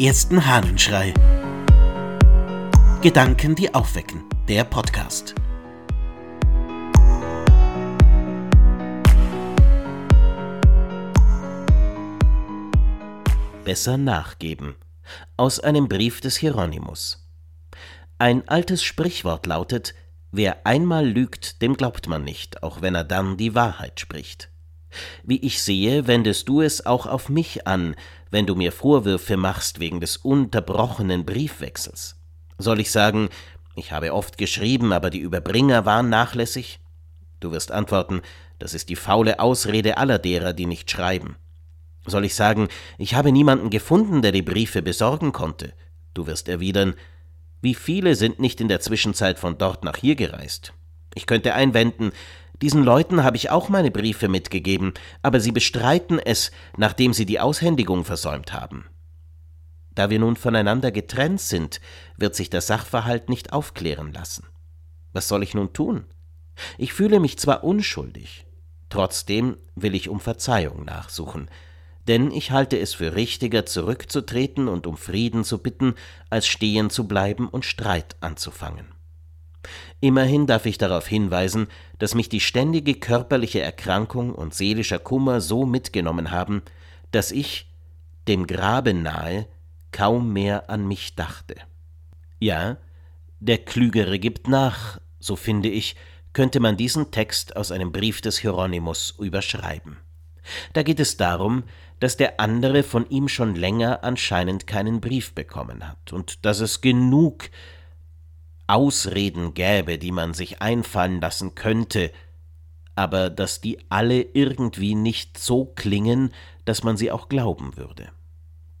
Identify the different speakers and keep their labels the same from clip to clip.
Speaker 1: ersten Hahnenschrei. Gedanken, die aufwecken. Der Podcast. Besser nachgeben. Aus einem Brief des Hieronymus. Ein altes Sprichwort lautet, wer einmal lügt, dem glaubt man nicht, auch wenn er dann die Wahrheit spricht. Wie ich sehe, wendest du es auch auf mich an, wenn du mir Vorwürfe machst wegen des unterbrochenen Briefwechsels. Soll ich sagen, ich habe oft geschrieben, aber die Überbringer waren nachlässig? Du wirst antworten, das ist die faule Ausrede aller derer, die nicht schreiben. Soll ich sagen, ich habe niemanden gefunden, der die Briefe besorgen konnte? Du wirst erwidern, wie viele sind nicht in der Zwischenzeit von dort nach hier gereist? Ich könnte einwenden, diesen Leuten habe ich auch meine Briefe mitgegeben, aber sie bestreiten es, nachdem sie die Aushändigung versäumt haben. Da wir nun voneinander getrennt sind, wird sich der Sachverhalt nicht aufklären lassen. Was soll ich nun tun? Ich fühle mich zwar unschuldig, trotzdem will ich um Verzeihung nachsuchen, denn ich halte es für richtiger, zurückzutreten und um Frieden zu bitten, als stehen zu bleiben und Streit anzufangen. Immerhin darf ich darauf hinweisen, dass mich die ständige körperliche Erkrankung und seelischer Kummer so mitgenommen haben, dass ich, dem Grabe nahe, kaum mehr an mich dachte. Ja, der Klügere gibt nach, so finde ich, könnte man diesen Text aus einem Brief des Hieronymus überschreiben. Da geht es darum, dass der andere von ihm schon länger anscheinend keinen Brief bekommen hat und dass es genug Ausreden gäbe, die man sich einfallen lassen könnte, aber dass die alle irgendwie nicht so klingen, dass man sie auch glauben würde.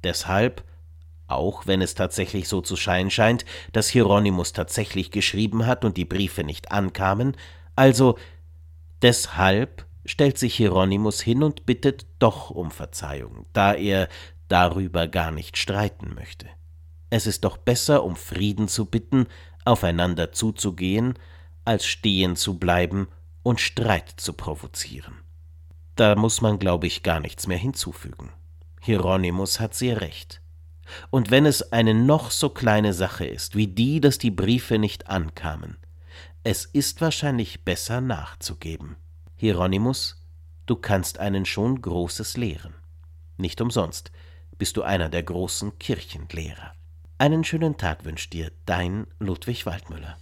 Speaker 1: Deshalb, auch wenn es tatsächlich so zu scheinen scheint, dass Hieronymus tatsächlich geschrieben hat und die Briefe nicht ankamen, also deshalb stellt sich Hieronymus hin und bittet doch um Verzeihung, da er darüber gar nicht streiten möchte. Es ist doch besser, um Frieden zu bitten, aufeinander zuzugehen, als stehen zu bleiben und Streit zu provozieren. Da muss man, glaube ich, gar nichts mehr hinzufügen. Hieronymus hat sehr recht. Und wenn es eine noch so kleine Sache ist, wie die, dass die Briefe nicht ankamen, es ist wahrscheinlich besser nachzugeben. Hieronymus, du kannst einen schon Großes lehren. Nicht umsonst bist du einer der großen Kirchenlehrer. Einen schönen Tag wünscht dir dein Ludwig Waldmüller.